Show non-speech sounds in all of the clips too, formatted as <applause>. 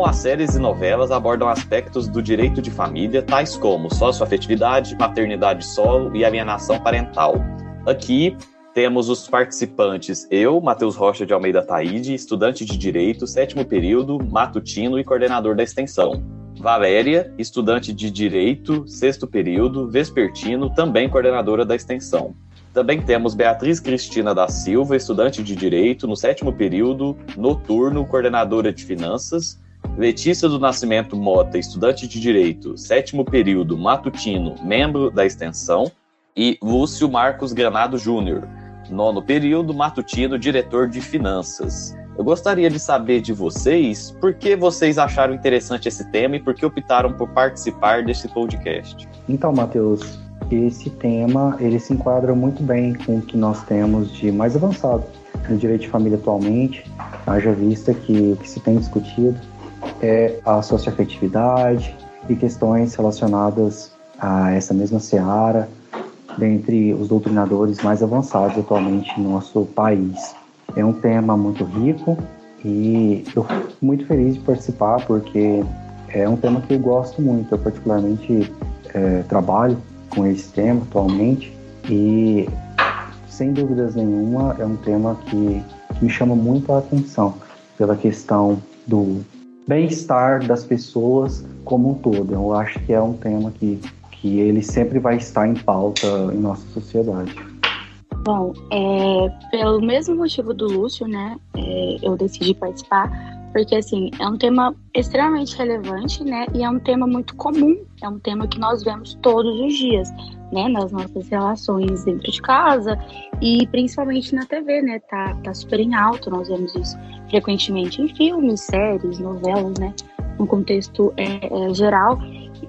como as séries e novelas abordam aspectos do direito de família, tais como socioafetividade, maternidade solo e alienação parental. Aqui temos os participantes, eu, Matheus Rocha de Almeida Taide, estudante de Direito, sétimo período, matutino e coordenador da extensão. Valéria, estudante de Direito, sexto período, vespertino, também coordenadora da extensão. Também temos Beatriz Cristina da Silva, estudante de Direito, no sétimo período, noturno, coordenadora de Finanças. Letícia do Nascimento Mota, estudante de Direito, sétimo período, matutino, membro da extensão. E Lúcio Marcos Granado Júnior, nono período, matutino, diretor de Finanças. Eu gostaria de saber de vocês por que vocês acharam interessante esse tema e por que optaram por participar desse podcast. Então, Matheus, esse tema ele se enquadra muito bem com o que nós temos de mais avançado no direito de família atualmente, haja vista que o que se tem discutido é a socioafetividade e questões relacionadas a essa mesma seara dentre os doutrinadores mais avançados atualmente no nosso país. É um tema muito rico e eu fico muito feliz de participar porque é um tema que eu gosto muito, eu particularmente é, trabalho com esse tema atualmente e sem dúvidas nenhuma é um tema que, que me chama muito a atenção pela questão do bem-estar das pessoas como um todo. Eu acho que é um tema que, que ele sempre vai estar em pauta em nossa sociedade. Bom, é, pelo mesmo motivo do Lúcio, né, é, eu decidi participar, porque assim, é um tema extremamente relevante, né? E é um tema muito comum, é um tema que nós vemos todos os dias, né, nas nossas relações dentro de casa e principalmente na TV, né? Tá, tá super em alto, nós vemos isso frequentemente em filmes, séries, novelas, né? No contexto é, é, geral.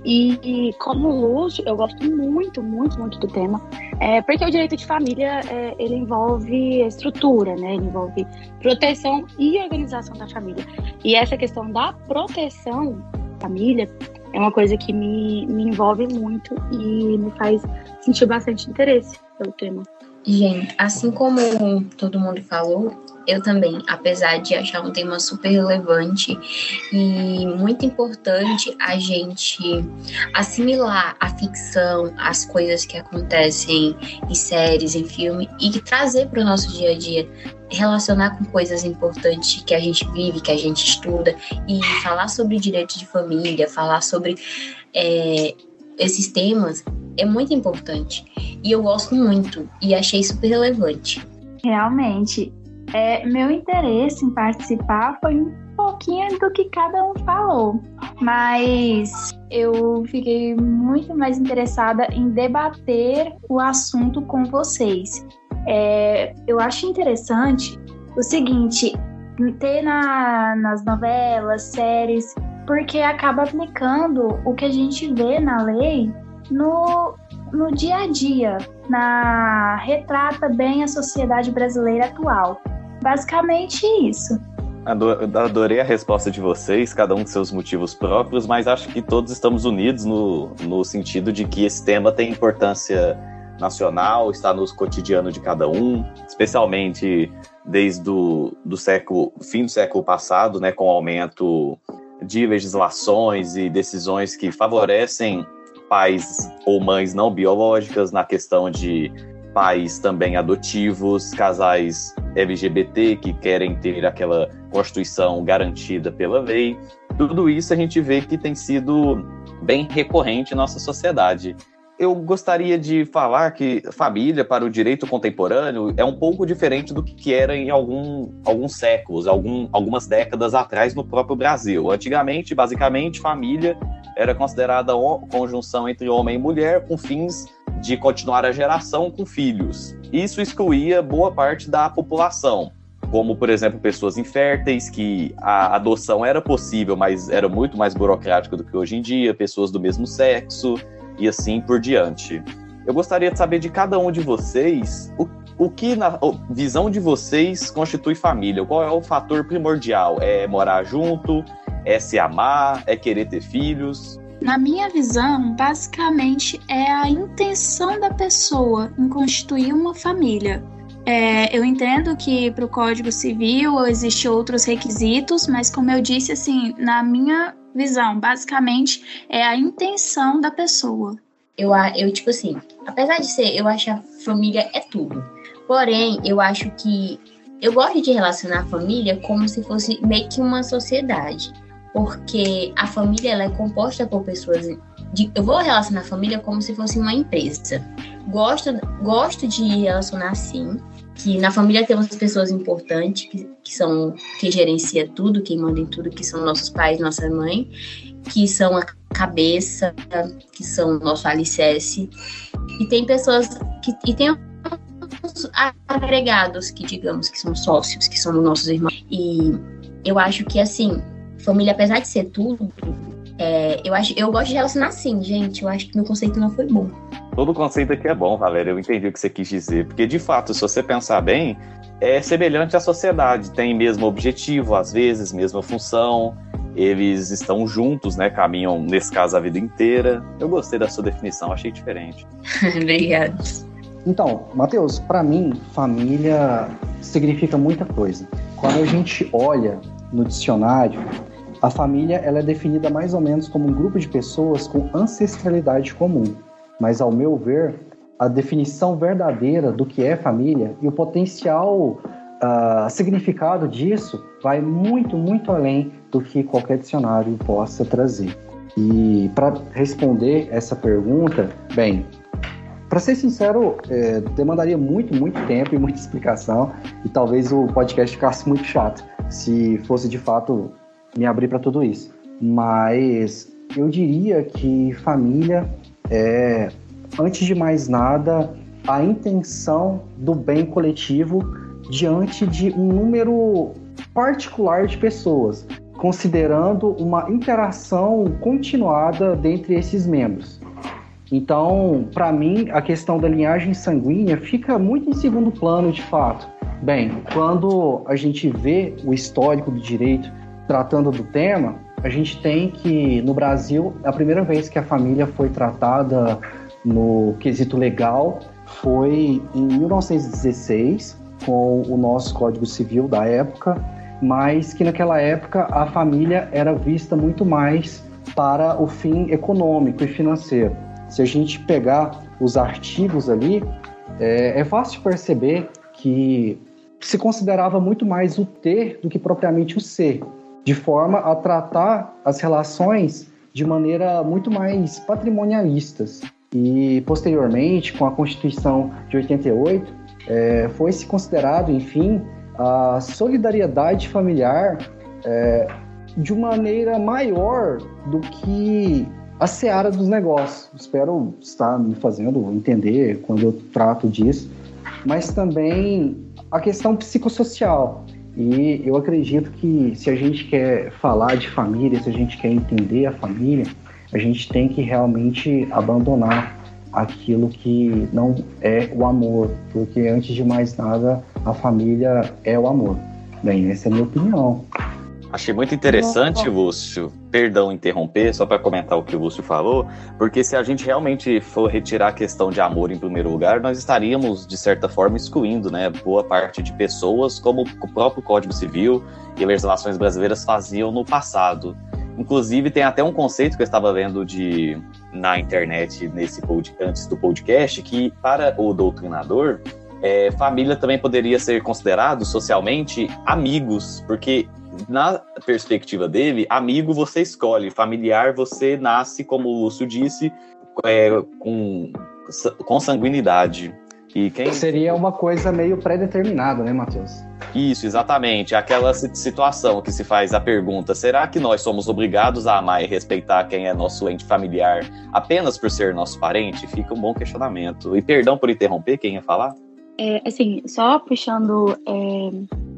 E, como luz, eu gosto muito, muito, muito do tema, é, porque o direito de família é, ele envolve estrutura, né? Ele envolve proteção e organização da família. E essa questão da proteção da família é uma coisa que me, me envolve muito e me faz sentir bastante interesse pelo tema. Gente, assim como todo mundo falou, eu também, apesar de achar um tema super relevante e muito importante a gente assimilar a ficção, as coisas que acontecem em séries, em filme e trazer para o nosso dia a dia, relacionar com coisas importantes que a gente vive, que a gente estuda e falar sobre direito de família, falar sobre é, esses temas é muito importante. E eu gosto muito e achei super relevante. Realmente, é, meu interesse em participar foi um pouquinho do que cada um falou, mas eu fiquei muito mais interessada em debater o assunto com vocês. É, eu acho interessante o seguinte: ter na, nas novelas, séries, porque acaba aplicando o que a gente vê na lei no, no dia a dia, na retrata bem a sociedade brasileira atual. Basicamente isso. Adorei a resposta de vocês, cada um com seus motivos próprios, mas acho que todos estamos unidos no, no sentido de que esse tema tem importância nacional, está no cotidiano de cada um, especialmente desde o do século, fim do século passado, né, com o aumento de legislações e decisões que favorecem pais ou mães não biológicas na questão de pais também adotivos, casais LGBT que querem ter aquela constituição garantida pela lei. Tudo isso a gente vê que tem sido bem recorrente em nossa sociedade. Eu gostaria de falar que família para o direito contemporâneo é um pouco diferente do que era em algum, alguns séculos, algum, algumas décadas atrás no próprio Brasil. Antigamente, basicamente, família era considerada conjunção entre homem e mulher com fins de continuar a geração com filhos. Isso excluía boa parte da população, como, por exemplo, pessoas inférteis, que a adoção era possível, mas era muito mais burocrático do que hoje em dia, pessoas do mesmo sexo e assim por diante. Eu gostaria de saber de cada um de vocês o, o que, na visão de vocês, constitui família. Qual é o fator primordial? É morar junto? É se amar? É querer ter filhos? Na minha visão, basicamente é a intenção da pessoa em constituir uma família. É, eu entendo que para o Código Civil existem outros requisitos, mas como eu disse, assim, na minha visão, basicamente é a intenção da pessoa. Eu, eu tipo assim, apesar de ser, eu acho a família é tudo. Porém, eu acho que eu gosto de relacionar a família como se fosse meio que uma sociedade, porque a família ela é composta por pessoas. De, eu vou relacionar a família como se fosse uma empresa. Gosto, gosto de relacionar assim, que na família temos pessoas importantes que, que são que gerencia tudo, quem manda em tudo, que são nossos pais, nossa mãe, que são a cabeça, que são nosso alicerce. E tem pessoas que e tem agregados que digamos que são sócios, que são nossos irmãos. E eu acho que assim, família apesar de ser tudo, é, eu acho, eu gosto de relacionar assim, gente. Eu acho que meu conceito não foi bom. Todo conceito aqui é bom, Valéria. Eu entendi o que você quis dizer. Porque, de fato, se você pensar bem, é semelhante à sociedade. Tem mesmo objetivo, às vezes, mesma função. Eles estão juntos, né? Caminham, nesse caso, a vida inteira. Eu gostei da sua definição, achei diferente. <laughs> Obrigada. Então, Matheus, para mim, família significa muita coisa. Quando a gente olha no dicionário, a família ela é definida mais ou menos como um grupo de pessoas com ancestralidade comum. Mas, ao meu ver, a definição verdadeira do que é família e o potencial uh, significado disso vai muito, muito além do que qualquer dicionário possa trazer. E para responder essa pergunta, bem, para ser sincero, é, demandaria muito, muito tempo e muita <laughs> explicação, e talvez o podcast ficasse muito chato se fosse de fato me abrir para tudo isso. Mas eu diria que família é, antes de mais nada, a intenção do bem coletivo diante de um número particular de pessoas, considerando uma interação continuada dentre esses membros. Então, para mim, a questão da linhagem sanguínea fica muito em segundo plano, de fato. Bem, quando a gente vê o histórico do direito tratando do tema, a gente tem que, no Brasil, é a primeira vez que a família foi tratada no quesito legal foi em 1916, com o nosso Código Civil da época, mas que naquela época a família era vista muito mais para o fim econômico e financeiro. Se a gente pegar os artigos ali, é, é fácil perceber que se considerava muito mais o ter do que propriamente o ser de forma a tratar as relações de maneira muito mais patrimonialistas. E, posteriormente, com a Constituição de 88, é, foi se considerado, enfim, a solidariedade familiar é, de uma maneira maior do que a seara dos negócios. Espero estar me fazendo entender quando eu trato disso, mas também a questão psicossocial. E eu acredito que se a gente quer falar de família, se a gente quer entender a família, a gente tem que realmente abandonar aquilo que não é o amor, porque antes de mais nada, a família é o amor. Bem, essa é a minha opinião. Achei muito interessante, Lúcio, perdão interromper, só para comentar o que o Lúcio falou, porque se a gente realmente for retirar a questão de amor em primeiro lugar, nós estaríamos, de certa forma, excluindo né, boa parte de pessoas, como o próprio Código Civil e as legislações brasileiras faziam no passado. Inclusive, tem até um conceito que eu estava vendo de, na internet nesse pod, antes do podcast, que para o doutrinador, é, família também poderia ser considerado socialmente amigos, porque na perspectiva dele, amigo você escolhe, familiar você nasce, como o Lúcio disse, é, com, com sanguinidade. E quem... Seria uma coisa meio pré-determinada, né, Matheus? Isso, exatamente. Aquela situação que se faz a pergunta: será que nós somos obrigados a amar e respeitar quem é nosso ente familiar apenas por ser nosso parente? Fica um bom questionamento. E perdão por interromper, quem ia falar? É, assim, só puxando é,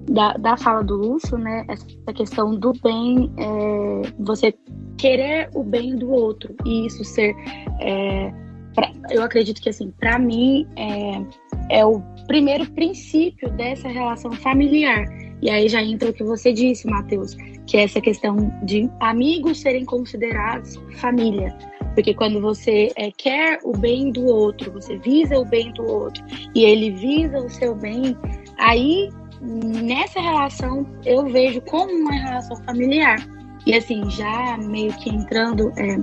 da, da fala do Lúcio, né, essa questão do bem, é, você querer o bem do outro e isso ser é, pra, eu acredito que assim, para mim é, é o primeiro princípio dessa relação familiar. E aí já entra o que você disse, Matheus, que é essa questão de amigos serem considerados família. Porque quando você é, quer o bem do outro, você visa o bem do outro e ele visa o seu bem, aí nessa relação eu vejo como uma relação familiar. E assim, já meio que entrando é,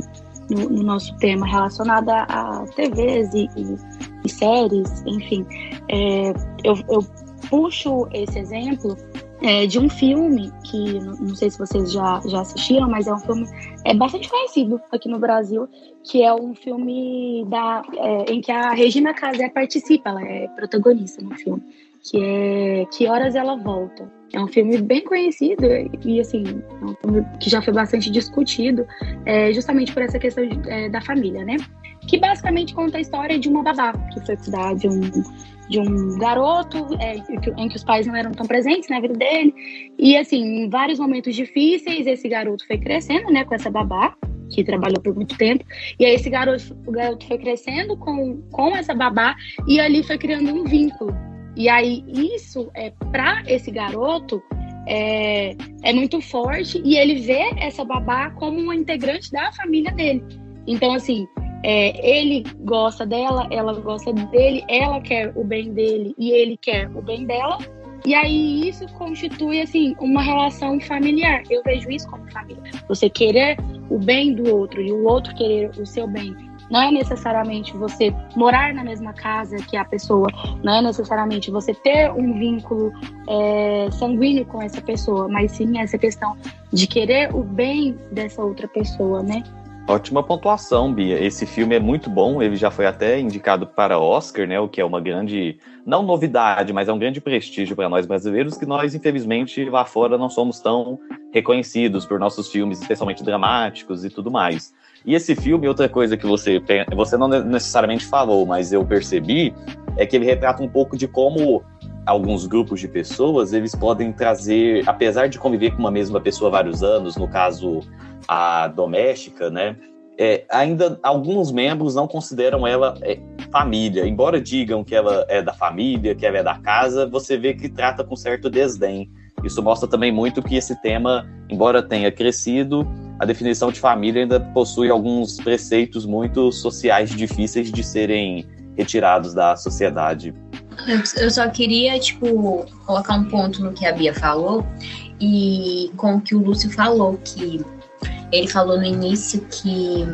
no, no, nosso tema relacionado a, TVs e, e, e, séries, enfim, é, eu, eu puxo esse exemplo é, de um filme que não sei se vocês já, já assistiram, mas é um filme é bastante conhecido aqui no Brasil, que é um filme da, é, em que a Regina Casé participa, ela é protagonista no filme, que é Que Horas Ela Volta. É um filme bem conhecido e, assim, é um filme que já foi bastante discutido, é, justamente por essa questão de, é, da família, né? Que basicamente conta a história de uma babá que foi cuidar de um, de um garoto é, em que os pais não eram tão presentes na vida dele. E, assim, em vários momentos difíceis, esse garoto foi crescendo, né, com essa babá, que trabalhou por muito tempo. E aí esse garoto, o garoto foi crescendo com, com essa babá e ali foi criando um vínculo. E aí isso é para esse garoto é, é muito forte e ele vê essa babá como uma integrante da família dele. Então assim, é, ele gosta dela, ela gosta dele, ela quer o bem dele e ele quer o bem dela. E aí isso constitui assim uma relação familiar. Eu vejo isso como família. Você querer o bem do outro e o outro querer o seu bem. Não é necessariamente você morar na mesma casa que a pessoa, não é necessariamente você ter um vínculo é, sanguíneo com essa pessoa, mas sim essa questão de querer o bem dessa outra pessoa, né? Ótima pontuação, Bia. Esse filme é muito bom, ele já foi até indicado para Oscar, né? O que é uma grande, não novidade, mas é um grande prestígio para nós brasileiros, que nós, infelizmente, lá fora não somos tão reconhecidos por nossos filmes, especialmente dramáticos e tudo mais. E esse filme, outra coisa que você, você não necessariamente falou, mas eu percebi, é que ele retrata um pouco de como alguns grupos de pessoas, eles podem trazer, apesar de conviver com uma mesma pessoa vários anos, no caso a doméstica, né? É, ainda alguns membros não consideram ela é, família. Embora digam que ela é da família, que ela é da casa, você vê que trata com certo desdém. Isso mostra também muito que esse tema, embora tenha crescido, a definição de família ainda possui alguns preceitos muito sociais difíceis de serem retirados da sociedade. Eu só queria, tipo, colocar um ponto no que a Bia falou e com o que o Lúcio falou, que ele falou no início que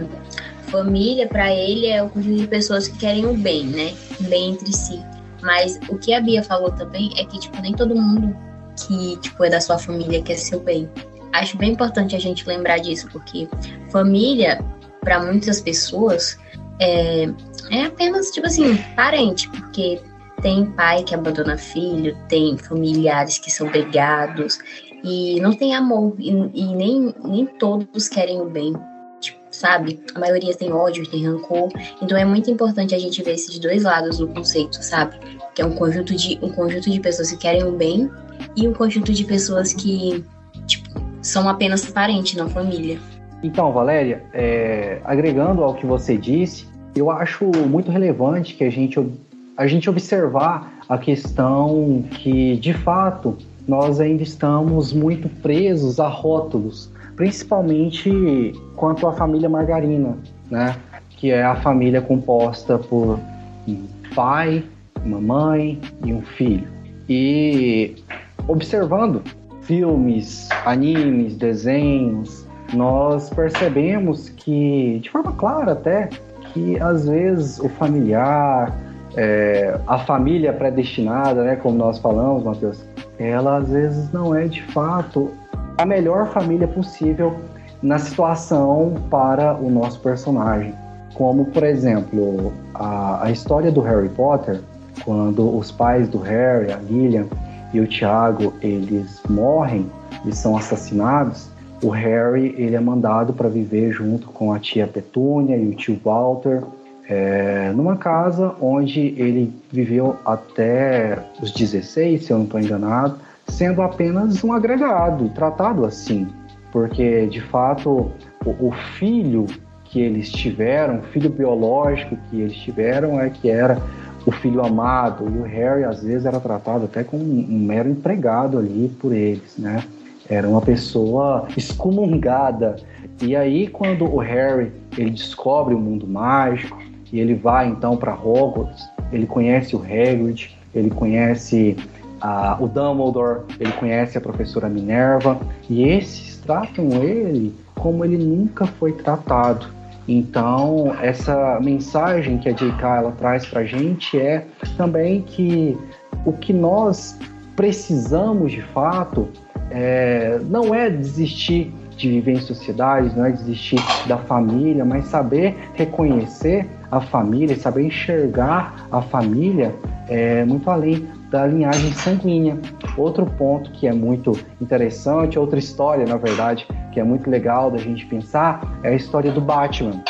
família para ele é o conjunto de pessoas que querem o bem, né? Bem entre si. Mas o que a Bia falou também é que tipo nem todo mundo que tipo é da sua família quer seu bem. Acho bem importante a gente lembrar disso porque família para muitas pessoas é, é apenas tipo assim parente, porque tem pai que abandona filho, tem familiares que são brigados, e não tem amor, e, e nem, nem todos querem o bem, tipo, sabe? A maioria tem ódio, tem rancor, então é muito importante a gente ver esses dois lados do conceito, sabe? Que é um conjunto de, um conjunto de pessoas que querem o bem e um conjunto de pessoas que, tipo, são apenas parentes, não família. Então, Valéria, é, agregando ao que você disse, eu acho muito relevante que a gente, a gente observar a questão que, de fato, nós ainda estamos muito presos a rótulos, principalmente quanto à família margarina, né? que é a família composta por um pai, uma mãe e um filho. E observando filmes, animes, desenhos, nós percebemos que, de forma clara até, que às vezes o familiar, é, a família predestinada, né, como nós falamos, Matheus, ela às vezes não é de fato a melhor família possível na situação para o nosso personagem. Como, por exemplo, a, a história do Harry Potter, quando os pais do Harry, a Lilian e o Tiago, eles morrem e são assassinados, o Harry ele é mandado para viver junto com a tia Petúnia e o tio Walter é, numa casa onde ele viveu até os 16, se eu não estou enganado, sendo apenas um agregado, tratado assim, porque de fato o, o filho que eles tiveram, o filho biológico que eles tiveram é que era o filho amado e o Harry às vezes era tratado até como um, mero empregado ali por eles, né? Era uma pessoa excomungada. E aí quando o Harry ele descobre o mundo mágico e ele vai então para Hogwarts. Ele conhece o Hagrid, ele conhece o Dumbledore, ele conhece a professora Minerva e esses tratam ele como ele nunca foi tratado. Então, essa mensagem que a J.K. ela traz para a gente é também que o que nós precisamos de fato é, não é desistir de viver em sociedade, não é desistir da família, mas saber reconhecer a família, saber enxergar a família é, muito além da linhagem sanguínea. Outro ponto que é muito interessante, outra história, na verdade, que é muito legal da gente pensar, é a história do Batman.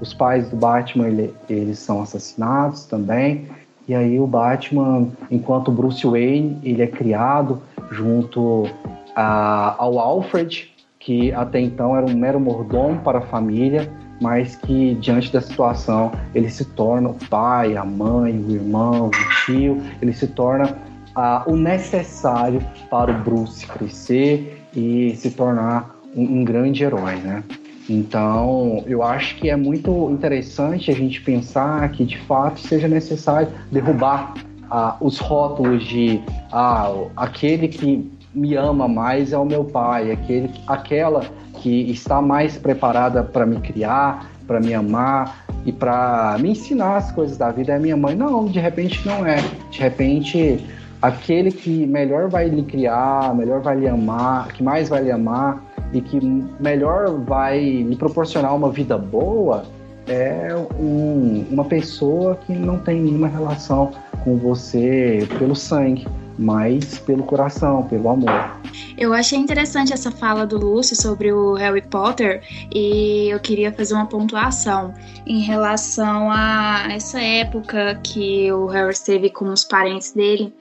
Os pais do Batman, ele, eles são assassinados também, e aí o Batman, enquanto Bruce Wayne, ele é criado junto a, ao Alfred, que até então era um mero mordomo para a família, mas que diante da situação ele se torna o pai, a mãe, o irmão, o tio, ele se torna ah, o necessário para o Bruce crescer e se tornar um, um grande herói, né? Então, eu acho que é muito interessante a gente pensar que de fato seja necessário derrubar ah, os rótulos de ah, aquele que me ama mais é o meu pai, aquele, aquela que está mais preparada para me criar, para me amar e para me ensinar as coisas da vida é minha mãe. Não, de repente não é. De repente, aquele que melhor vai lhe criar, melhor vai lhe amar, que mais vai lhe amar e que melhor vai lhe proporcionar uma vida boa é um, uma pessoa que não tem nenhuma relação com você pelo sangue mas pelo coração, pelo amor. Eu achei interessante essa fala do Lúcio sobre o Harry Potter e eu queria fazer uma pontuação em relação a essa época que o Harry esteve com os parentes dele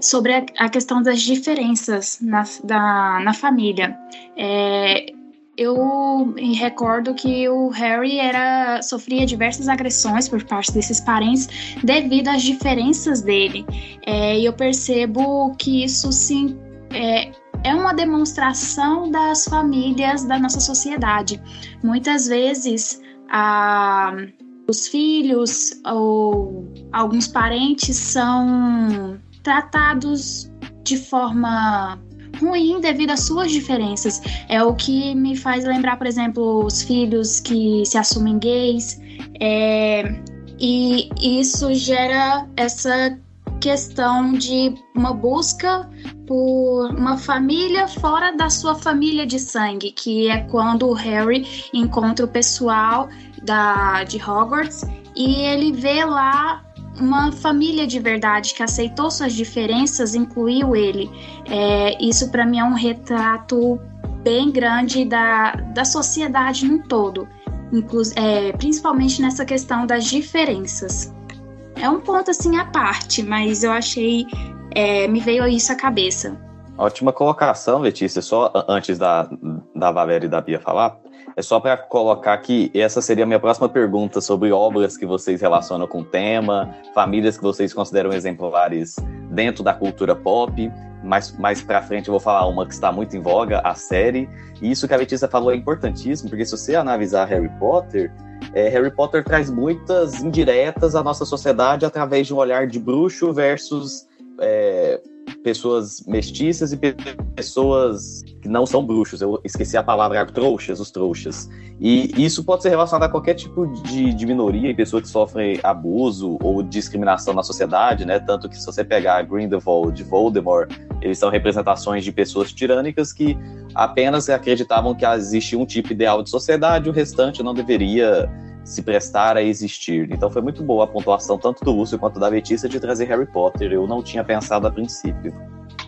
sobre a, questão das diferenças na, da, na família. É, eu me recordo que o Harry era sofria diversas agressões por parte desses parentes devido às diferenças dele. É, e eu percebo que isso sim é, é uma demonstração das famílias da nossa sociedade. Muitas vezes a, os filhos ou alguns parentes são tratados de forma ruim devido às suas diferenças. É o que me faz lembrar, por exemplo, os filhos que se assumem gays. É, e isso gera essa questão de uma busca por uma família fora da sua família de sangue, que é quando o Harry encontra o pessoal da, de Hogwarts e ele vê lá uma família de verdade que aceitou suas diferenças, incluiu ele. É, isso para mim é um retrato bem grande da, da sociedade no todo, é, principalmente nessa questão das diferenças. É um ponto assim à parte, mas eu achei, é, me veio isso à cabeça. Ótima colocação, Letícia. Só antes da, da Valéria e da Bia falar, é só para colocar que essa seria a minha próxima pergunta sobre obras que vocês relacionam com o tema, famílias que vocês consideram exemplares dentro da cultura pop. Mais, mais para frente eu vou falar uma que está muito em voga, a série. E isso que a Letícia falou é importantíssimo, porque se você analisar Harry Potter, é, Harry Potter traz muitas indiretas à nossa sociedade através de um olhar de bruxo versus é, pessoas mestiças e pessoas que não são bruxos. Eu esqueci a palavra trouxas, os trouxas. E isso pode ser relacionado a qualquer tipo de, de minoria e pessoa que sofre abuso ou discriminação na sociedade, né? Tanto que se você pegar Grindelwald, Voldemort, eles são representações de pessoas tirânicas que apenas acreditavam que existia um tipo ideal de sociedade, o restante não deveria se prestar a existir. Então foi muito boa a pontuação tanto do Lúcio quanto da Letícia de trazer Harry Potter. Eu não tinha pensado a princípio.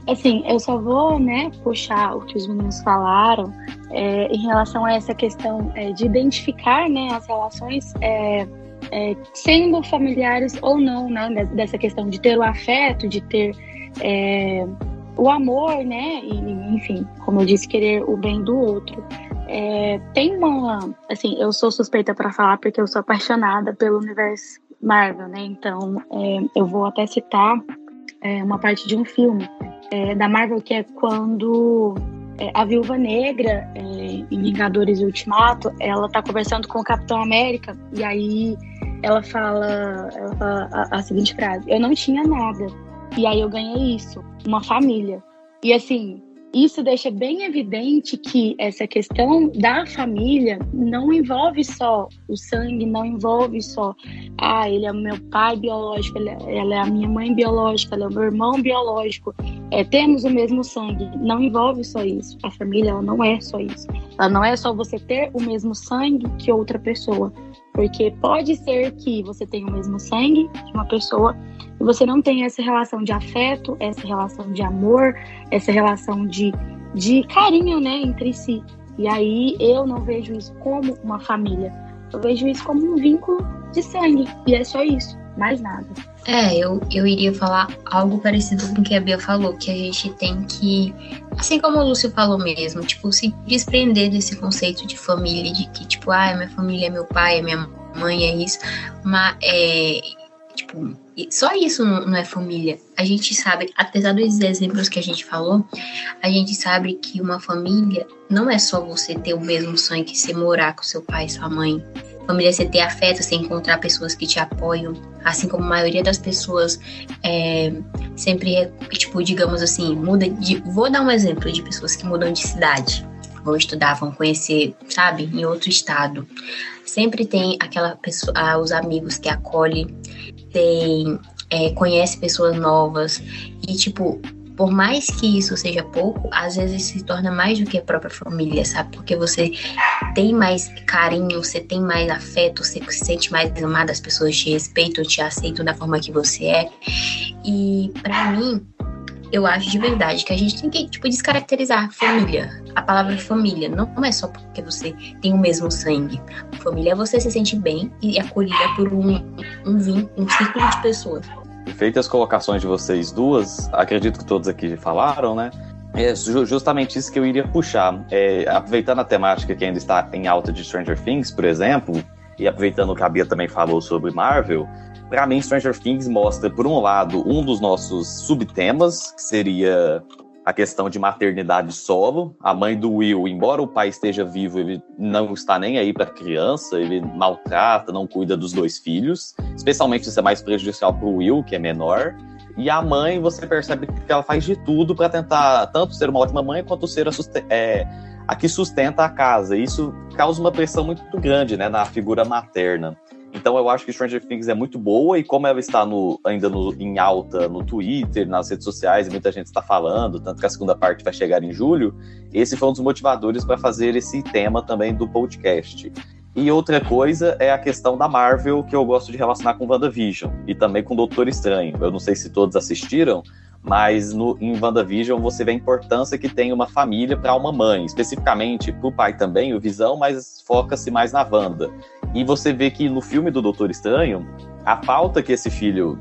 Assim, eu só vou, né, puxar o que os meninos falaram é, em relação a essa questão é, de identificar, né, as relações é, é sendo familiares ou não, né, dessa questão de ter o afeto, de ter é, o amor, né, e, enfim, como eu disse, querer o bem do outro. É, tem uma. Assim, eu sou suspeita para falar porque eu sou apaixonada pelo universo Marvel, né? Então, é, eu vou até citar é, uma parte de um filme é, da Marvel que é quando é, a Viúva Negra, é, em Vingadores Ultimato, ela tá conversando com o Capitão América e aí ela fala, ela fala a, a seguinte frase: Eu não tinha nada. E aí eu ganhei isso, uma família. E assim, isso deixa bem evidente que essa questão da família não envolve só o sangue, não envolve só, ah, ele é meu pai biológico, é, ela é a minha mãe biológica, ela é o meu irmão biológico. É, temos o mesmo sangue. Não envolve só isso. A família ela não é só isso. Ela não é só você ter o mesmo sangue que outra pessoa. Porque pode ser que você tenha o mesmo sangue de uma pessoa você não tenha essa relação de afeto, essa relação de amor, essa relação de, de carinho né, entre si. E aí eu não vejo isso como uma família. Eu vejo isso como um vínculo de sangue. E é só isso, mais nada. É, eu, eu iria falar algo parecido com o que a Bia falou, que a gente tem que, assim como o Lúcio falou mesmo, tipo, se desprender desse conceito de família, de que, tipo, ah, minha família é meu pai, é minha mãe, é isso, mas é, tipo, só isso não, não é família. A gente sabe, apesar dos exemplos que a gente falou, a gente sabe que uma família não é só você ter o mesmo sonho que você morar com seu pai e sua mãe, Família é você ter afeto, você encontrar pessoas que te apoiam, assim como a maioria das pessoas é, sempre, tipo, digamos assim, muda de. Vou dar um exemplo de pessoas que mudam de cidade, vão estudar, vão conhecer, sabe, em outro estado. Sempre tem aquela pessoa, ah, os amigos que acolhem, tem, é, conhece pessoas novas e, tipo, por mais que isso seja pouco, às vezes se torna mais do que a própria família, sabe? Porque você tem mais carinho, você tem mais afeto, você se sente mais amado, as pessoas te respeitam, te aceitam da forma que você é. E para mim, eu acho de verdade que a gente tem que, tipo, descaracterizar família. A palavra família não é só porque você tem o mesmo sangue. Família é você se sente bem e acolhida por um, um, um círculo de pessoas. Feitas as colocações de vocês duas, acredito que todos aqui falaram, né? É justamente isso que eu iria puxar. É, aproveitando a temática que ainda está em alta de Stranger Things, por exemplo, e aproveitando o que a Bia também falou sobre Marvel, para mim Stranger Things mostra, por um lado, um dos nossos subtemas, que seria a questão de maternidade solo. A mãe do Will, embora o pai esteja vivo, ele não está nem aí para a criança, ele maltrata, não cuida dos dois filhos. Especialmente isso é mais prejudicial para o Will, que é menor. E a mãe, você percebe que ela faz de tudo para tentar tanto ser uma ótima mãe quanto ser a, é, a que sustenta a casa. Isso causa uma pressão muito grande né, na figura materna. Então eu acho que Stranger Things é muito boa e como ela está no, ainda no, em alta no Twitter, nas redes sociais, muita gente está falando, tanto que a segunda parte vai chegar em julho, esse foi um dos motivadores para fazer esse tema também do podcast. E outra coisa é a questão da Marvel, que eu gosto de relacionar com WandaVision e também com Doutor Estranho. Eu não sei se todos assistiram, mas no, em WandaVision você vê a importância que tem uma família para uma mãe, especificamente para o pai também, o Visão, mas foca-se mais na Wanda. E você vê que no filme do Doutor Estranho, a falta que esse filho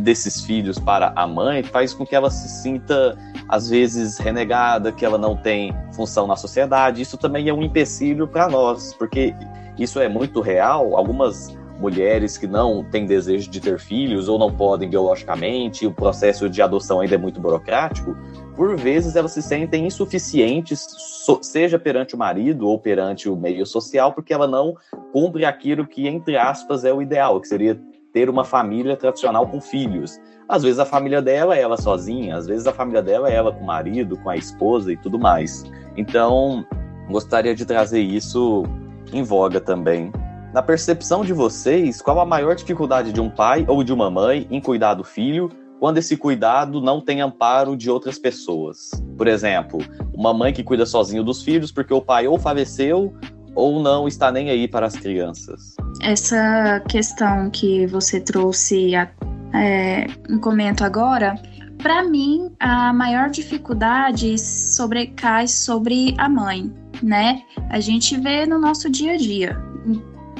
desses filhos para a mãe faz com que ela se sinta às vezes renegada, que ela não tem função na sociedade. Isso também é um empecilho para nós, porque isso é muito real. Algumas mulheres que não têm desejo de ter filhos ou não podem biologicamente, o processo de adoção ainda é muito burocrático, por vezes elas se sentem insuficientes, seja perante o marido ou perante o meio social, porque ela não cumpre aquilo que, entre aspas, é o ideal, que seria ter uma família tradicional com filhos. Às vezes a família dela é ela sozinha, às vezes a família dela é ela com o marido, com a esposa e tudo mais. Então, gostaria de trazer isso em voga também na percepção de vocês, qual a maior dificuldade de um pai ou de uma mãe em cuidar do filho quando esse cuidado não tem amparo de outras pessoas? Por exemplo, uma mãe que cuida sozinho dos filhos porque o pai ou faleceu ou não está nem aí para as crianças. Essa questão que você trouxe é, um comento agora, para mim a maior dificuldade sobrecai sobre a mãe, né? A gente vê no nosso dia a dia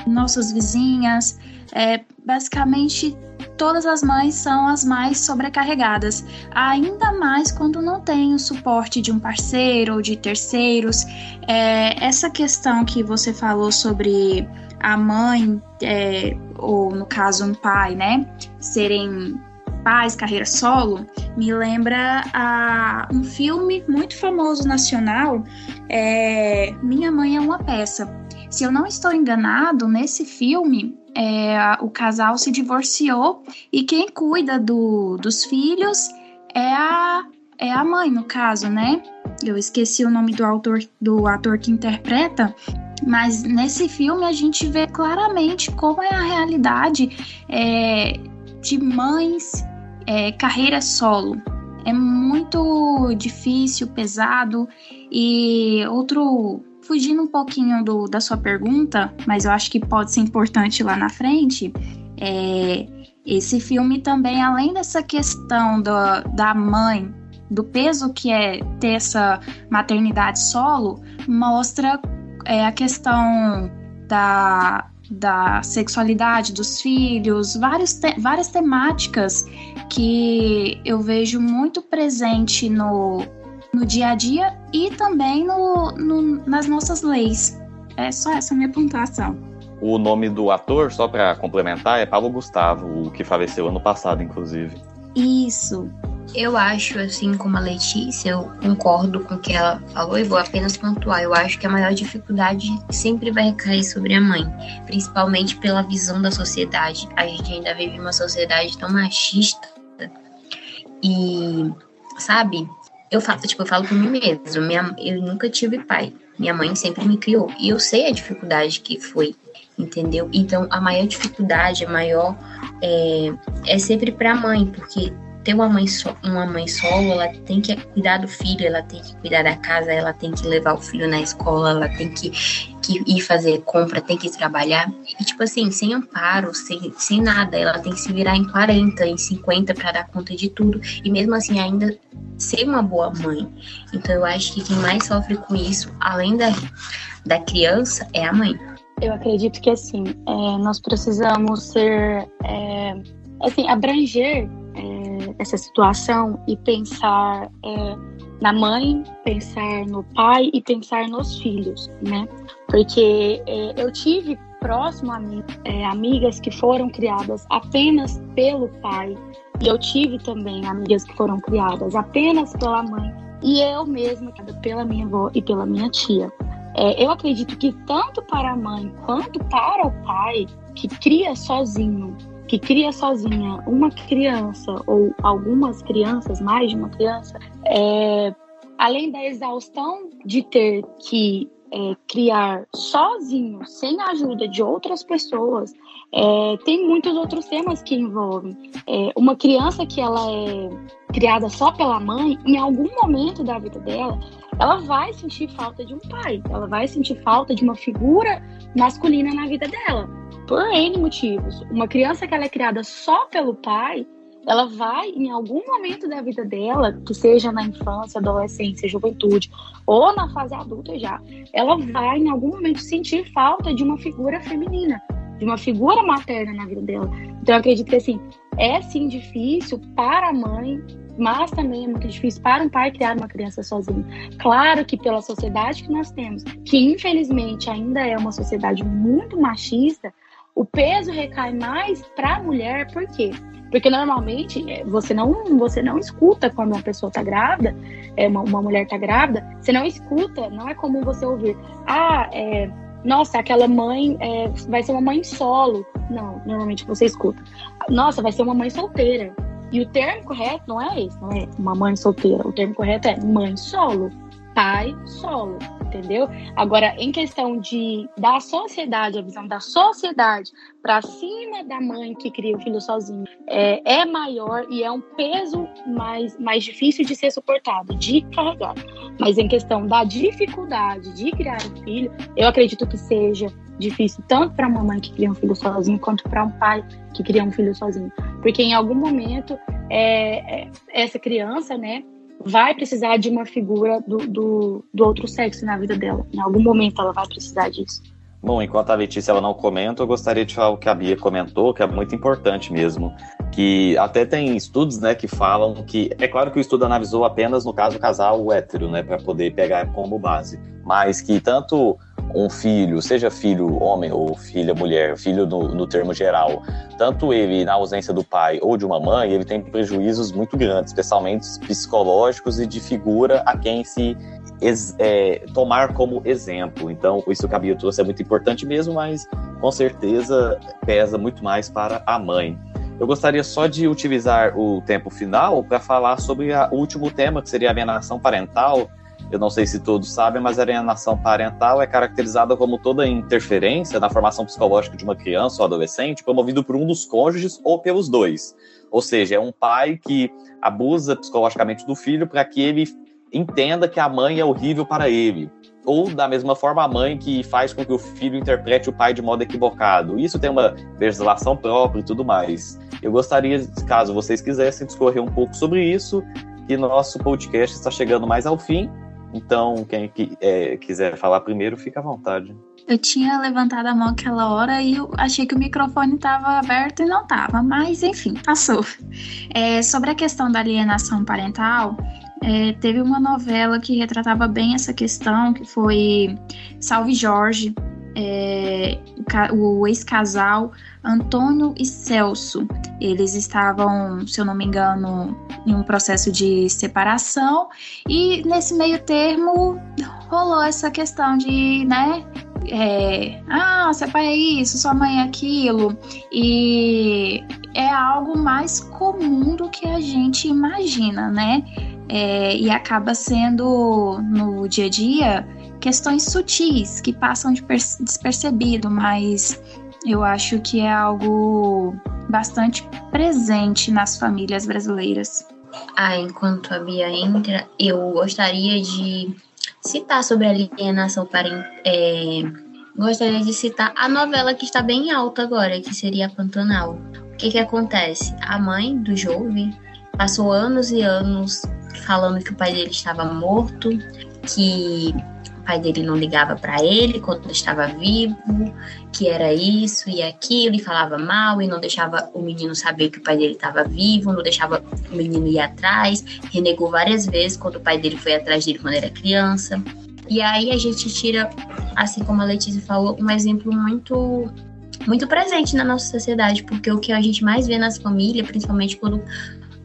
nossas vizinhas. É, basicamente, todas as mães são as mais sobrecarregadas, ainda mais quando não tem o suporte de um parceiro ou de terceiros. É, essa questão que você falou sobre a mãe, é, ou no caso um pai, né, serem pais, carreira solo, me lembra a, um filme muito famoso nacional, é, Minha Mãe é uma Peça. Se eu não estou enganado, nesse filme é, o casal se divorciou e quem cuida do, dos filhos é a, é a mãe, no caso, né? Eu esqueci o nome do autor, do ator que interpreta, mas nesse filme a gente vê claramente como é a realidade é, de mães é, carreira solo. É muito difícil, pesado e outro fugindo um pouquinho do, da sua pergunta, mas eu acho que pode ser importante lá na frente. É, esse filme também, além dessa questão do, da mãe, do peso que é ter essa maternidade solo, mostra é, a questão da, da sexualidade dos filhos, vários te várias temáticas que eu vejo muito presente no, no dia a dia e também no, no nas nossas leis. É só essa minha pontuação. O nome do ator, só para complementar, é Paulo Gustavo, o que faleceu ano passado, inclusive. Isso. Eu acho, assim como a Letícia, eu concordo com o que ela falou e vou apenas pontuar. Eu acho que a maior dificuldade sempre vai recair sobre a mãe, principalmente pela visão da sociedade. A gente ainda vive uma sociedade tão machista e, sabe, eu falo, tipo, eu falo por mim mesmo. Minha, eu nunca tive pai. Minha mãe sempre me criou. E eu sei a dificuldade que foi, entendeu? Então, a maior dificuldade, a maior. É, é sempre para a mãe, porque ter uma mãe, so, uma mãe solo, ela tem que cuidar do filho, ela tem que cuidar da casa, ela tem que levar o filho na escola, ela tem que, que ir fazer compra, tem que trabalhar. E, tipo assim, sem amparo, sem, sem nada, ela tem que se virar em 40, em 50 para dar conta de tudo. E mesmo assim, ainda ser uma boa mãe. Então, eu acho que quem mais sofre com isso, além da, da criança, é a mãe. Eu acredito que, assim, é, nós precisamos ser. É, assim, abranger é, essa situação e pensar é, na mãe, pensar no pai e pensar nos filhos, né? Porque é, eu tive próximo a mim é, amigas que foram criadas apenas pelo pai e eu tive também amigas que foram criadas apenas pela mãe e eu mesma pela minha avó e pela minha tia. É, eu acredito que tanto para a mãe quanto para o pai que cria sozinho que cria sozinha uma criança ou algumas crianças, mais de uma criança, é, além da exaustão de ter que é, criar sozinho, sem a ajuda de outras pessoas, é, tem muitos outros temas que envolvem. É, uma criança que ela é criada só pela mãe, em algum momento da vida dela, ela vai sentir falta de um pai, ela vai sentir falta de uma figura masculina na vida dela por N motivos. Uma criança que ela é criada só pelo pai, ela vai, em algum momento da vida dela, que seja na infância, adolescência, juventude, ou na fase adulta já, ela vai, em algum momento, sentir falta de uma figura feminina, de uma figura materna na vida dela. Então, eu acredito que, assim, é sim difícil para a mãe, mas também é muito difícil para um pai criar uma criança sozinho. Claro que pela sociedade que nós temos, que infelizmente ainda é uma sociedade muito machista, o peso recai mais para a mulher, por quê? Porque normalmente é, você não, você não escuta quando uma pessoa está grávida, é, uma, uma mulher está grávida, você não escuta, não é comum você ouvir, ah, é, nossa, aquela mãe é, vai ser uma mãe solo. Não, normalmente você escuta. Nossa, vai ser uma mãe solteira. E o termo correto não é esse, não é uma mãe solteira. O termo correto é mãe solo, pai solo entendeu? Agora, em questão de da sociedade, a visão da sociedade para cima da mãe que cria o filho sozinho é, é maior e é um peso mais, mais difícil de ser suportado, de carregar. Mas em questão da dificuldade de criar um filho, eu acredito que seja difícil tanto para uma mãe que cria um filho sozinho quanto para um pai que cria um filho sozinho, porque em algum momento é, é, essa criança, né, vai precisar de uma figura do, do, do, outro sexo na vida dela. Em algum momento ela vai precisar disso. Bom, enquanto a Letícia ela não comenta, eu gostaria de falar o que a Bia comentou, que é muito importante mesmo. Que até tem estudos né, que falam que. É claro que o estudo analisou apenas, no caso, o casal hétero, né, para poder pegar como base. Mas que tanto um filho, seja filho homem ou filha mulher, filho no, no, termo geral, tanto ele na ausência do pai ou de uma mãe, ele tem prejuízos muito grandes, especialmente psicológicos e de figura a quem se é, tomar como exemplo. Então, isso que a Bia trouxe é muito importante mesmo, mas com certeza pesa muito mais para a mãe. Eu gostaria só de utilizar o tempo final para falar sobre o último tema, que seria a alienação parental. Eu não sei se todos sabem, mas a alienação parental é caracterizada como toda interferência na formação psicológica de uma criança ou adolescente promovido por um dos cônjuges ou pelos dois. Ou seja, é um pai que abusa psicologicamente do filho para que ele entenda que a mãe é horrível para ele. Ou, da mesma forma, a mãe que faz com que o filho interprete o pai de modo equivocado. Isso tem uma legislação própria e tudo mais. Eu gostaria, caso vocês quisessem, discorrer um pouco sobre isso, que nosso podcast está chegando mais ao fim. Então, quem é, quiser falar primeiro, fica à vontade. Eu tinha levantado a mão aquela hora e eu achei que o microfone estava aberto e não estava, mas enfim, passou. É, sobre a questão da alienação parental, é, teve uma novela que retratava bem essa questão, que foi Salve Jorge, é, o ex-casal Antônio e Celso. Eles estavam, se eu não me engano, em um processo de separação e nesse meio termo rolou essa questão de, né, é, ah, seu pai é isso, sua mãe é aquilo, e é algo mais comum do que a gente imagina, né? É, e acaba sendo no dia a dia questões sutis que passam de despercebido, mas eu acho que é algo bastante presente nas famílias brasileiras. Ah, enquanto a Bia entra, eu gostaria de citar sobre a alienação parental. É, gostaria de citar a novela que está bem alta agora, que seria Pantanal. O que que acontece? A mãe do jovem passou anos e anos falando que o pai dele estava morto, que pai dele não ligava para ele quando estava vivo, que era isso e aquilo, e falava mal e não deixava o menino saber que o pai dele estava vivo, não deixava o menino ir atrás, renegou várias vezes quando o pai dele foi atrás dele quando era criança. E aí a gente tira, assim como a Letícia falou, um exemplo muito muito presente na nossa sociedade, porque o que a gente mais vê nas famílias, principalmente quando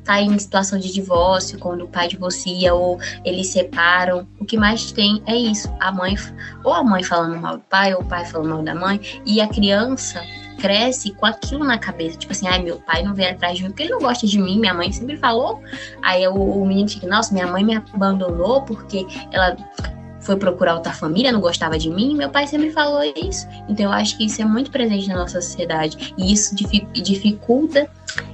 tá em situação de divórcio, quando o pai divorcia ou eles separam, o que mais tem é isso, a mãe ou a mãe falando mal do pai ou o pai falando mal da mãe e a criança cresce com aquilo na cabeça, tipo assim, ai, meu pai não vem atrás de mim porque ele não gosta de mim, minha mãe sempre falou. Aí o, o menino fica, nossa, minha mãe me abandonou porque ela foi procurar outra família, não gostava de mim, meu pai sempre falou isso. Então eu acho que isso é muito presente na nossa sociedade e isso dificulta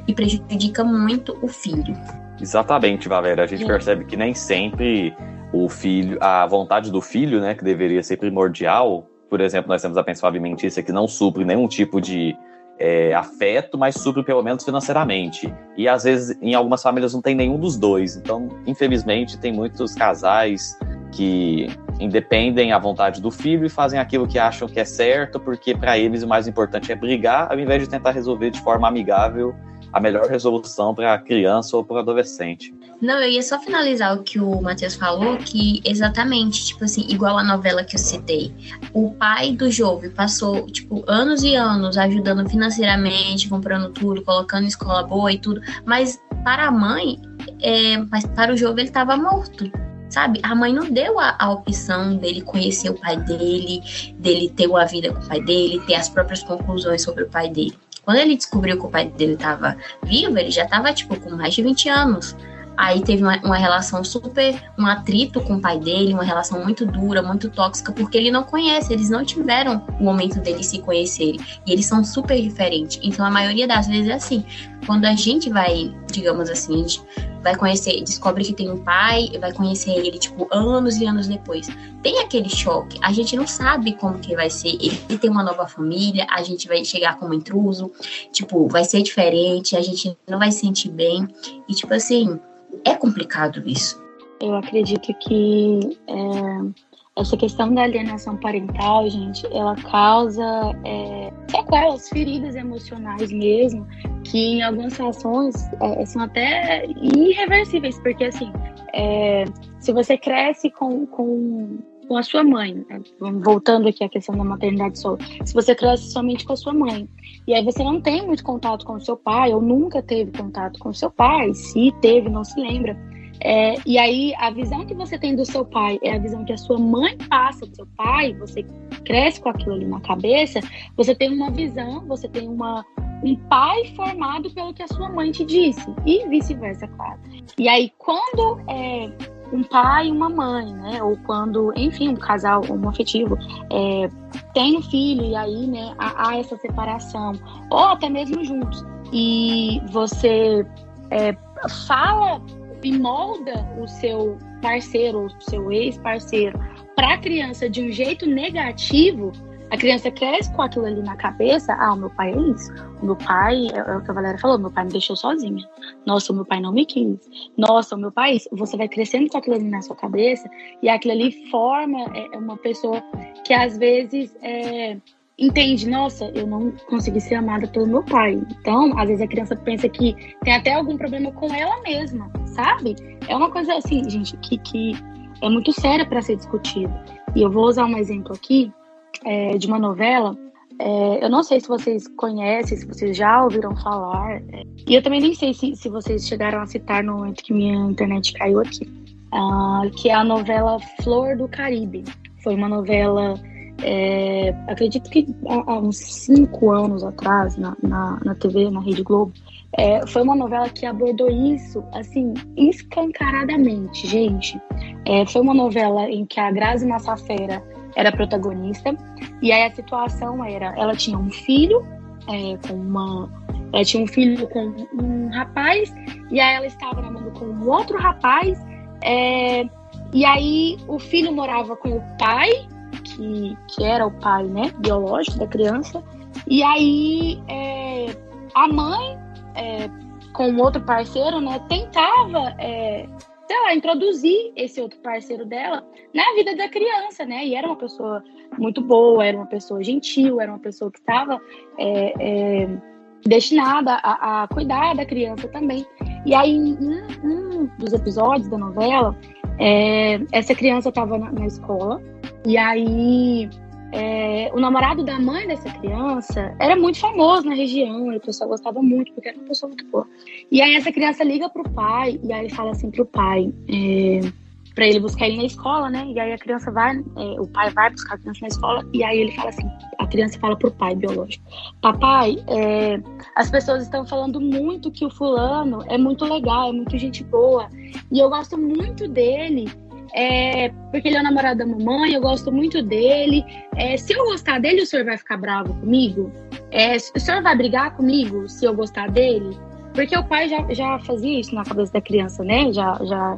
e prejudica muito o filho. Exatamente, Valéria. A gente Sim. percebe que nem sempre o filho, a vontade do filho, né, que deveria ser primordial. Por exemplo, nós temos a pensão alimentícia que não supre nenhum tipo de é, afeto, mas supre pelo menos financeiramente. E às vezes, em algumas famílias, não tem nenhum dos dois. Então, infelizmente, tem muitos casais que independem a vontade do filho e fazem aquilo que acham que é certo, porque para eles o mais importante é brigar, ao invés de tentar resolver de forma amigável a melhor resolução para a criança ou para o adolescente. Não, eu ia só finalizar o que o Matheus falou, que exatamente, tipo assim, igual a novela que eu citei. O pai do jovem passou, tipo, anos e anos ajudando financeiramente, comprando tudo, colocando escola boa e tudo, mas para a mãe, é, mas para o jovem ele estava morto sabe? A mãe não deu a, a, opção dele conhecer o pai dele, dele ter uma vida com o pai dele, ter as próprias conclusões sobre o pai dele. Quando ele descobriu que o pai dele estava vivo, ele já estava, tipo, com mais de 20 anos. Aí teve uma, uma, relação super, um atrito com o pai dele, uma relação muito dura, muito tóxica, porque ele não conhece, eles não tiveram o momento deles se conhecerem. E eles são super diferentes. Então a maioria das vezes é assim. Quando a gente vai, digamos assim, vai conhecer, descobre que tem um pai, vai conhecer ele, tipo, anos e anos depois. Tem aquele choque, a gente não sabe como que vai ser. Ele tem uma nova família, a gente vai chegar como intruso, tipo, vai ser diferente, a gente não vai se sentir bem. E, tipo assim, é complicado isso. Eu acredito que é, essa questão da alienação parental, gente, ela causa é, sequelas, feridas emocionais mesmo, que em algumas situações é, são até irreversíveis, porque assim, é, se você cresce com, com com a sua mãe, né? voltando aqui à questão da maternidade solo, se você cresce somente com a sua mãe, e aí você não tem muito contato com o seu pai, ou nunca teve contato com o seu pai, se teve, não se lembra, é, e aí, a visão que você tem do seu pai é a visão que a sua mãe passa do seu pai, você cresce com aquilo ali na cabeça, você tem uma visão, você tem uma, um pai formado pelo que a sua mãe te disse, e vice-versa, claro. E aí, quando é, um pai e uma mãe, né, ou quando, enfim, um casal homoafetivo é, tem um filho, e aí, né, há, há essa separação, ou até mesmo juntos, e você é, fala e molda o seu parceiro, o seu ex-parceiro, para a criança de um jeito negativo, a criança cresce com aquilo ali na cabeça. Ah, o meu pai é isso. O meu pai, é, é o que a Valéria falou, meu pai me deixou sozinha. Nossa, o meu pai não me quis. Nossa, o meu pai é. Você vai crescendo com aquilo ali na sua cabeça e aquilo ali forma é, uma pessoa que às vezes é, entende, nossa, eu não consegui ser amada pelo meu pai. Então, às vezes a criança pensa que tem até algum problema com ela mesma, sabe? É uma coisa assim, gente, que, que é muito séria para ser discutida. E eu vou usar um exemplo aqui é, de uma novela. É, eu não sei se vocês conhecem, se vocês já ouviram falar. É, e eu também nem sei se, se vocês chegaram a citar no momento que minha internet caiu aqui. Uh, que é a novela Flor do Caribe. Foi uma novela é, acredito que há, uns cinco anos atrás, na, na, na TV, na Rede Globo, é, foi uma novela que abordou isso, assim, escancaradamente, gente. É, foi uma novela em que a Grazi Massafera era protagonista, e aí a situação era, ela tinha um filho é, com uma... Ela tinha um filho com um rapaz, e aí ela estava namorando com um outro rapaz, é, e aí o filho morava com o pai, que, que era o pai, né, biológico da criança. E aí é, a mãe, é, com outro parceiro, né, tentava, é, sei lá, introduzir esse outro parceiro dela na vida da criança, né? E era uma pessoa muito boa, era uma pessoa gentil, era uma pessoa que estava é, é, destinada a, a, cuidar da criança também. E aí, em um, dos episódios da novela, é, essa criança estava na, na escola e aí, é, o namorado da mãe dessa criança era muito famoso na região, e a pessoa gostava muito, porque era uma pessoa muito boa. E aí, essa criança liga pro pai, e aí fala assim pro pai. É, para ele buscar ele na escola, né? E aí a criança vai, é, o pai vai buscar a criança na escola e aí ele fala assim, a criança fala pro pai biológico, papai, é, as pessoas estão falando muito que o fulano é muito legal, é muito gente boa e eu gosto muito dele é, porque ele é o namorado da mamãe, eu gosto muito dele. É, se eu gostar dele, o senhor vai ficar bravo comigo? É, o senhor vai brigar comigo se eu gostar dele? Porque o pai já, já fazia isso na cabeça da criança, né? Já, já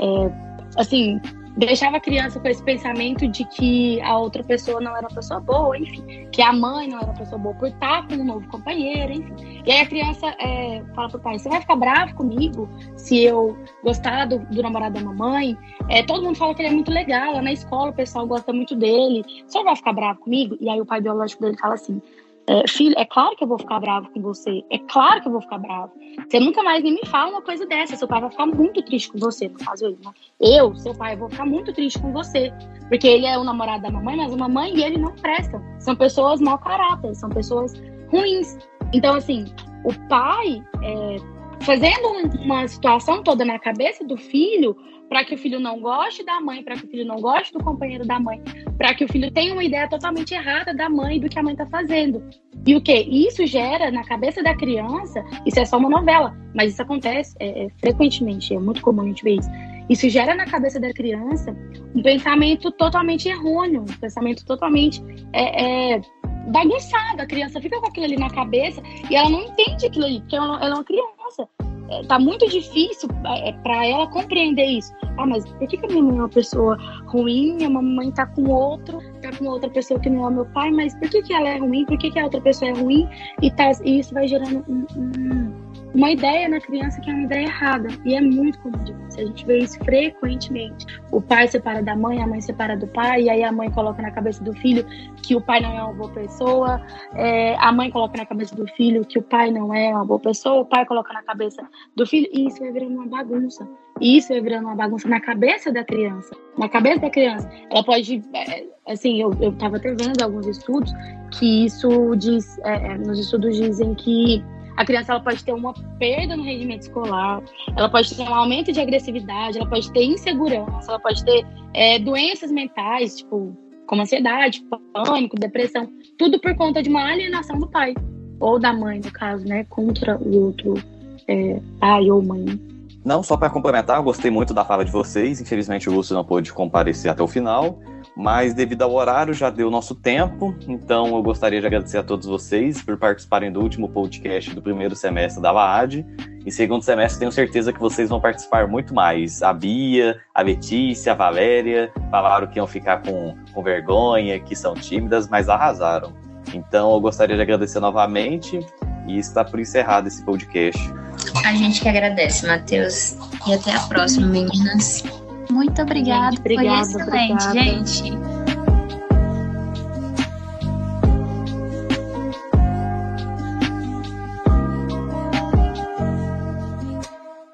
é, assim, deixava a criança com esse pensamento de que a outra pessoa não era uma pessoa boa, enfim, que a mãe não era uma pessoa boa por estar com um novo companheiro, enfim. E aí a criança é, fala pro pai: você vai ficar bravo comigo se eu gostar do, do namorado da mamãe? É, todo mundo fala que ele é muito legal, lá na escola o pessoal gosta muito dele, você vai ficar bravo comigo? E aí o pai biológico dele fala assim: é, filho, é claro que eu vou ficar bravo com você. É claro que eu vou ficar bravo. Você nunca mais nem me fala uma coisa dessa. Seu pai vai ficar muito triste com você, no caso eu, né? Eu, seu pai, vou ficar muito triste com você. Porque ele é o namorado da mamãe, mas a mamãe e ele não prestam. São pessoas mau caráter, são pessoas ruins. Então, assim, o pai, é, fazendo uma situação toda na cabeça do filho, para que o filho não goste da mãe, para que o filho não goste do companheiro da mãe, para que o filho tenha uma ideia totalmente errada da mãe do que a mãe está fazendo. E o que? Isso gera na cabeça da criança, isso é só uma novela, mas isso acontece é, é, frequentemente, é muito comum a gente ver isso. Isso gera na cabeça da criança um pensamento totalmente errôneo, um pensamento totalmente é, é, bagunçado. A criança fica com aquilo ali na cabeça e ela não entende aquilo ali, porque ela, é uma criança é, tá muito difícil é, para ela compreender isso. Ah, mas por que, que a minha mãe é uma pessoa ruim? Minha mamãe tá com outro, tá com outra pessoa que não é meu pai, mas por que, que ela é ruim? Por que, que a outra pessoa é ruim? E, tá, e isso vai gerando um, um, uma ideia na criança que é uma ideia errada. E é muito comum A gente vê isso frequentemente. O pai separa da mãe, a mãe separa do pai, e aí a mãe coloca na cabeça do filho que o pai não é uma boa pessoa, é, a mãe coloca na cabeça do filho que o pai não é uma boa pessoa, o pai coloca na cabeça do filho, e isso vai virando uma bagunça. E isso vai virando uma bagunça na cabeça da criança. Na cabeça da criança. Ela pode. É, assim, eu, eu tava até vendo alguns estudos que isso diz. É, é nos estudos dizem que a criança ela pode ter uma perda no rendimento escolar, ela pode ter um aumento de agressividade, ela pode ter insegurança, ela pode ter é, doenças mentais, tipo, como ansiedade, pânico, depressão, tudo por conta de uma alienação do pai, ou da mãe, no caso, né, contra o outro é, pai ou mãe. Não, só para complementar, gostei muito da fala de vocês. Infelizmente o Lúcio não pôde comparecer até o final mas devido ao horário já deu nosso tempo, então eu gostaria de agradecer a todos vocês por participarem do último podcast do primeiro semestre da LAAD. E segundo semestre tenho certeza que vocês vão participar muito mais. A Bia, a Letícia, a Valéria falaram que iam ficar com, com vergonha, que são tímidas, mas arrasaram. Então eu gostaria de agradecer novamente e está por encerrado esse podcast. A gente que agradece, Matheus. E até a próxima, meninas. Muito obrigada. Gente, obrigada, Foi excelente, obrigada. gente.